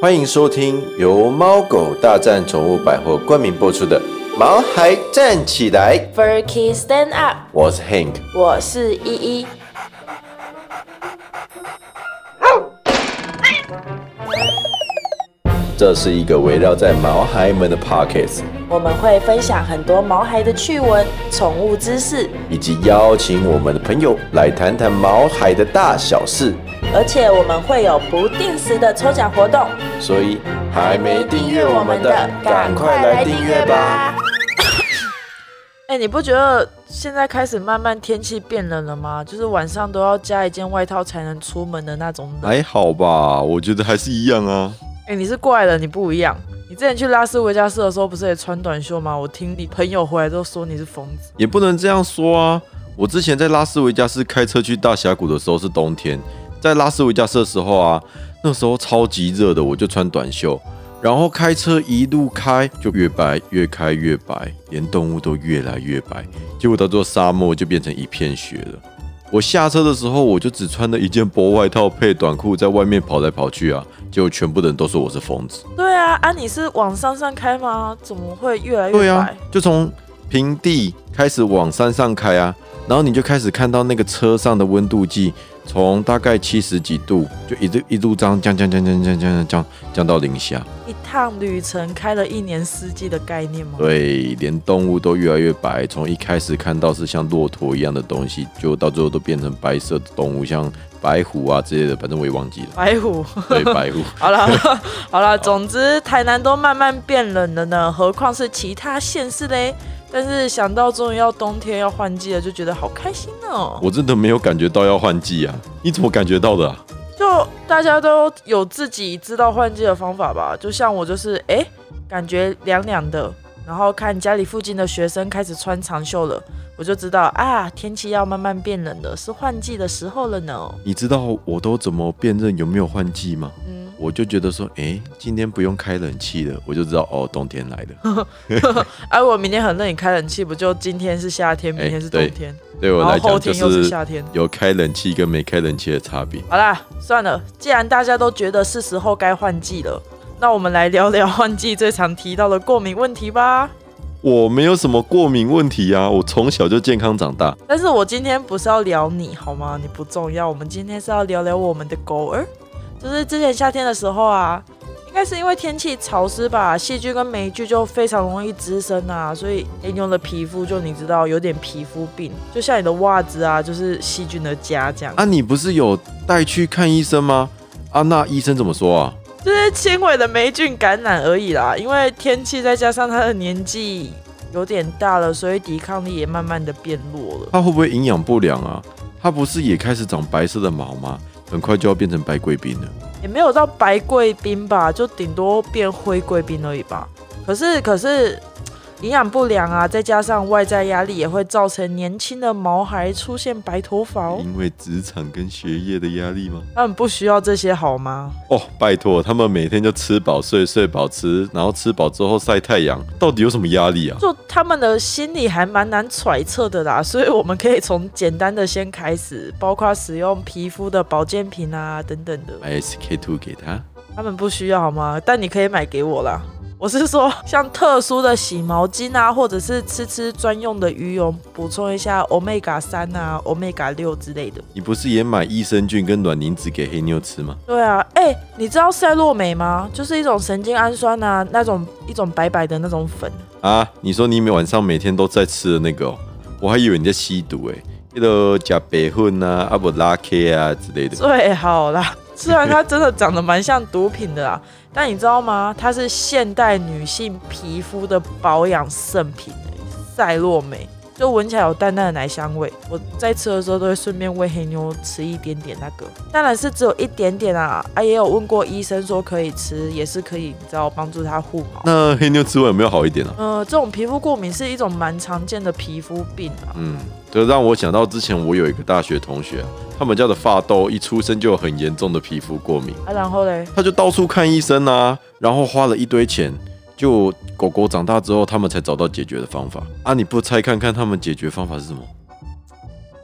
欢迎收听由猫狗大战宠物百货冠名播出的《毛孩站起来》，Furky Stand Up，我是 Hank。我是依依。这是一个围绕在毛孩们的 Pockets，我们会分享很多毛孩的趣闻、宠物知识，以及邀请我们的朋友来谈谈毛孩的大小事。而且我们会有不定时的抽奖活动。所以还没订阅我们的，赶快来订阅吧！！哎、你不觉得现在开始慢慢天气变冷了吗？就是晚上都要加一件外套才能出门的那种冷。还好吧，我觉得还是一样啊。哎、你是怪人，你不一样。你之前去拉斯维加斯的时候，不是也穿短袖吗？我听你朋友回来都说你是疯子。也不能这样说啊。我之前在拉斯维加斯开车去大峡谷的时候是冬天，在拉斯维加斯的时候啊，那时候超级热的，我就穿短袖，然后开车一路开就越白，越开越白，连动物都越来越白，结果到最后沙漠就变成一片雪了。我下车的时候，我就只穿了一件薄外套配短裤，在外面跑来跑去啊，结果全部的人都说我是疯子。对啊，啊，你是往山上开吗？怎么会越来越白？对啊，就从平地开始往山上开啊，然后你就开始看到那个车上的温度计从大概七十几度，就一路一路这样降降降降降降降降降到零下。一趟旅程开了一年四季的概念吗？对，连动物都越来越白，从一开始看到是像骆驼一样的东西，就到最后都变成白色的动物，像白虎啊之类的，反正我也忘记了。白虎。对，白虎。好 了好了，总之台南都慢慢变冷了呢，何况是其他县市嘞。但是想到终于要冬天要换季了，就觉得好开心哦。我真的没有感觉到要换季啊，你怎么感觉到的、啊？就大家都有自己知道换季的方法吧。就像我就是哎、诶感觉凉凉的，然后看家里附近的学生开始穿长袖了，我就知道啊，天气要慢慢变冷了，是换季的时候了呢。你知道我都怎么辨认有没有换季吗？嗯，我就觉得说，哎、今天不用开冷气了，我就知道哦，冬天来了。哎、我明天很热，你开冷气不就今天是夏天，明天是冬对天，对我来讲，又是是夏天。有开冷气跟没开冷气的差别。好啦，算了，既然大家都觉得是时候该换季了，那我们来聊聊换季最常提到的过敏问题吧。我没有什么过敏问题啊，我从小就健康长大。但是我今天不是要聊你好吗？你不重要，我们今天是要聊聊我们的狗儿。就是之前夏天的时候啊，应该是因为天气潮湿吧，细菌跟霉菌就非常容易滋生啊，所以黑妞的皮肤就你知道有点皮肤病，就像你的袜子啊，就是细菌的家这样。啊，你不是有带去看医生吗？啊，那医生怎么说啊？就是轻微的霉菌感染而已啦，因为天气再加上他的年纪有点大了，所以抵抗力也慢慢的变弱了。他会不会营养不良啊？他不是也开始长白色的毛吗？很快就要变成白贵宾了。也没有到白贵宾吧，就顶多变灰贵宾而已吧。可是可是营养不良啊，再加上外在压力，也会造成年轻的毛孩出现白头发哦。因为职场跟学业的压力吗？他们不需要这些好吗？哦，拜托，他们每天就吃饱睡，睡饱吃，然后吃饱之后晒太阳，到底有什么压力啊？就他们的心理还蛮难揣测的啦，所以我们可以从简单的先开始，包括使用皮肤的保健品啊等等的。买 SK two 给他。他们不需要好吗？但你可以买给我啦。我是说，像特殊的洗毛巾啊，或者是吃吃专用的鱼油，补充一下 omega 三啊、omega 六之类的。你不是也买益生菌跟卵磷脂给黑妞吃吗？对啊，哎、你知道赛洛美吗？就是一种神经氨酸啊，那种一种白白的那种粉。啊，你说你每晚上每天都在吃的那个、哦，我还以为你在吸毒诶、那个加白混啊、阿不拉 K 啊之类的。最好啦，虽然它真的长得蛮像毒品的啦，但你知道吗？它是现代女性皮肤的保养圣品、欸，赛洛美。就闻起来有淡淡的奶香味。我在吃的时候都会顺便喂黑妞吃一点点那个，当然是只有一点点啊。啊，也有问过医生说可以吃，也是可以，你知道帮助它护毛。那黑妞吃完有没有好一点啊？呃，这种皮肤过敏是一种蛮常见的皮肤病啊。嗯，这让我想到之前我有一个大学同学啊，他们家的发豆一出生就有很严重的皮肤过敏，啊，然后嘞，他就到处看医生啊，然后花了一堆钱。就狗狗长大之后，他们才找到解决的方法啊！你不猜看看他们解决方法是什么？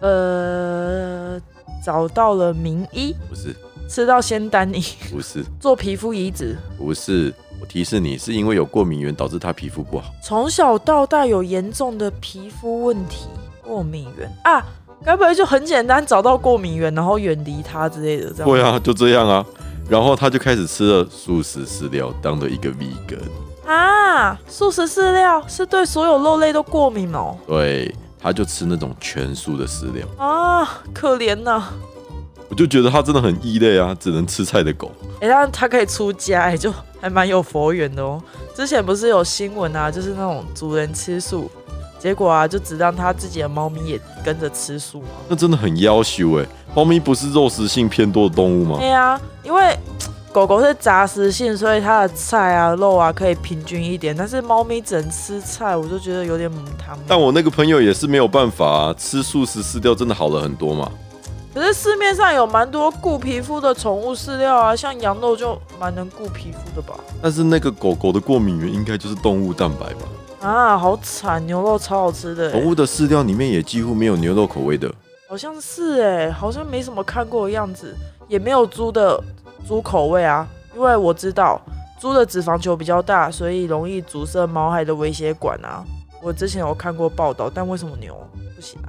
呃，找到了名医，不是吃到仙丹泥不是，做皮肤移植，不是，我提示你，是因为有过敏源导致他皮肤不好。从小到大有严重的皮肤问题，过敏源啊，该不会就很简单找到过敏源，然后远离它之类的这样？对啊，就这样啊。然后他就开始吃了素食饲料，当了一个 vegan。啊，素食饲料是对所有肉类都过敏哦。对，他就吃那种全素的饲料。啊，可怜呐、我就觉得他真的很异类啊，只能吃菜的狗。哎、但他可以出家，哎，就还蛮有佛缘的哦。之前不是有新闻啊，就是那种主人吃素，结果啊，就只让他自己的猫咪也跟着吃素嘛。那真的很要求哎。猫咪不是肉食性偏多的动物吗对？啊、因为狗狗是杂食性，所以它的菜啊、肉啊可以平均一点，但是猫咪只能吃菜，我就觉得有点母汤。但我那个朋友也是没有办法啊，吃素食饲料真的好了很多嘛。可是市面上有蛮多顾皮肤的宠物饲料啊，像羊肉就蛮能顾皮肤的吧？但是那个狗狗的过敏源应该就是动物蛋白吧？啊，好惨，牛肉超好吃的、欸，宠物的饲料里面也几乎没有牛肉口味的。好像是哎、好像没什么看过的样子，也没有猪的猪口味啊，因为我知道猪的脂肪球比较大，所以容易阻塞毛孩的微血管啊。我之前有看过报道，但为什么牛不行啊？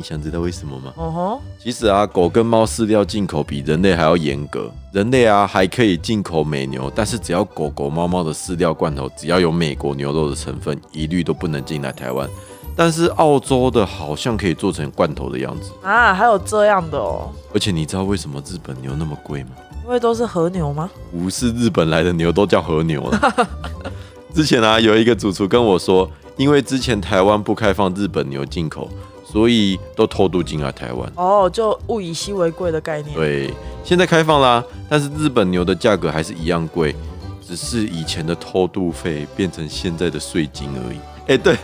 你想知道为什么吗？哦吼，其实啊，狗跟猫饲料进口比人类还要严格。人类啊还可以进口美牛，但是只要狗狗、猫猫的饲料罐头只要有美国牛肉的成分，一律都不能进来台湾。但是澳洲的好像可以做成罐头的样子。啊，还有这样的哦，而且你知道为什么日本牛那么贵吗？因为都是和牛吗？不是日本来的牛都叫和牛了。之前啊，有一个主厨跟我说，因为之前台湾不开放日本牛进口，所以都偷渡进来台湾。哦，就物以稀为贵的概念。对，现在开放啦，但是日本牛的价格还是一样贵，只是以前的偷渡费变成现在的税金而已。哎、对，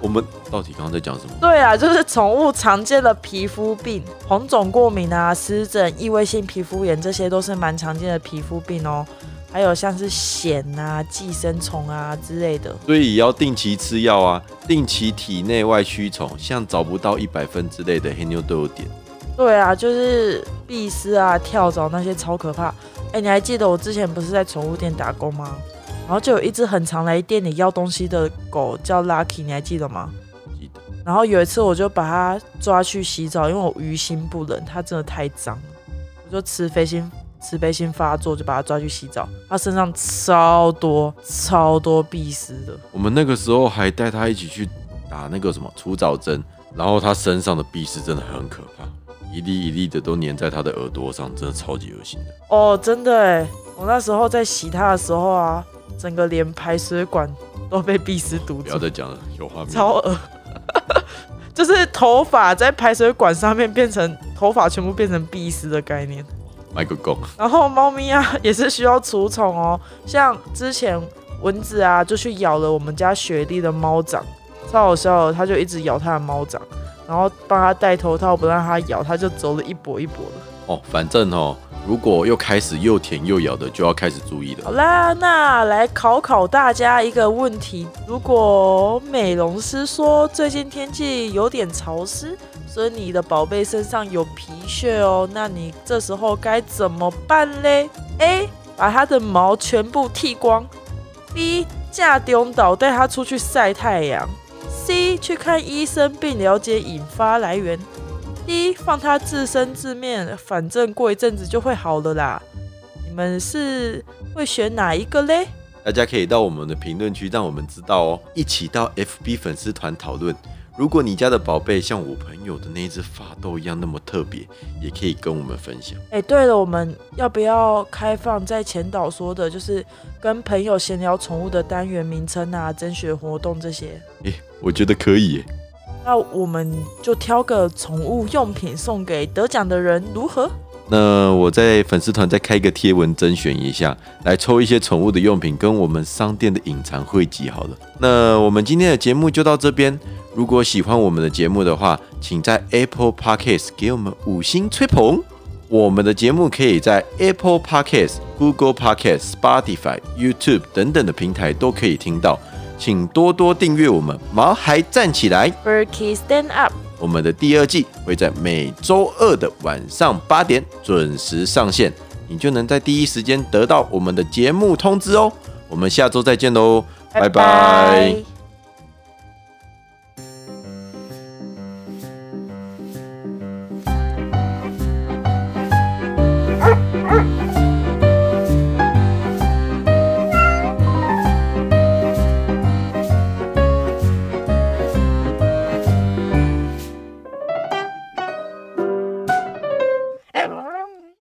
我们到底刚刚在讲什么？对啊，就是宠物常见的皮肤病，红肿过敏啊、湿疹、异位性皮肤炎，这些都是蛮常见的皮肤病哦。还有像是癣啊、寄生虫啊之类的。所以也要定期吃药啊，定期体内外驱虫，像找不到一百分之类的黑妞都有点。对啊，就是闭丝啊、跳蚤那些超可怕。哎，你还记得我之前不是在宠物店打工吗？然后就有一只很常来店里要东西的狗叫 Lucky，你还记得吗？记得然后有一次我就把它抓去洗澡，因为我于心不忍，它真的太脏了，我就吃飞心慈悲心发作，就把他抓去洗澡。他身上超多超多闭丝的，我们那个时候还带他一起去打那个什么除藻针，然后他身上的闭丝真的很可怕，一粒一粒的都粘在他的耳朵上，真的超级恶心的。哦，真的哎，我那时候在洗他的时候啊，整个连排水管都被闭丝堵住不要，再讲了，有画面。超恶。就是头发在排水管上面变成头发全部变成闭丝的概念。卖个够，然后猫咪啊也是需要除虫哦，像之前蚊子啊就去咬了我们家雪莉的猫掌，超好笑的，它就一直咬它的猫掌，然后帮它戴头套不让它咬，它就走了一跛一跛的。哦，反正哦，如果又开始又舔又咬的，就要开始注意了。好啦，那来考考大家一个问题：如果美容师说最近天气有点潮湿，所以你的宝贝身上有皮屑哦，那你这时候该怎么办嘞？A. 把它的毛全部剃光；B. 架丢岛带它出去晒太阳；C. 去看医生并了解引发来源；D. 放它自生自灭，反正过一阵子就会好了啦。你们是会选哪一个嘞？大家可以到我们的评论区让我们知道哦，一起到 FB 粉丝团讨论。如果你家的宝贝像我朋友的那一只发豆一样那么特别，也可以跟我们分享。哎，对了，我们要不要开放在前导说的，就是跟朋友闲聊宠物的单元名称啊、甄选活动这些？诶，我觉得可以耶。那我们就挑个宠物用品送给得奖的人，如何？那我在粉丝团再开一个贴文甄选一下，来抽一些宠物的用品跟我们商店的隐藏汇集好了。那我们今天的节目就到这边。如果喜欢我们的节目的话，请在 Apple Podcast 给我们五星吹捧。我们的节目可以在 Apple Podcast、Google Podcast、Spotify、YouTube 等等的平台都可以听到，请多多订阅我们毛孩站起来。Berkey Stand Up，我们的第二季会在每周二的晚上八点准时上线。你就能在第一时间得到我们的节目通知哦。我们下周再见喽，拜拜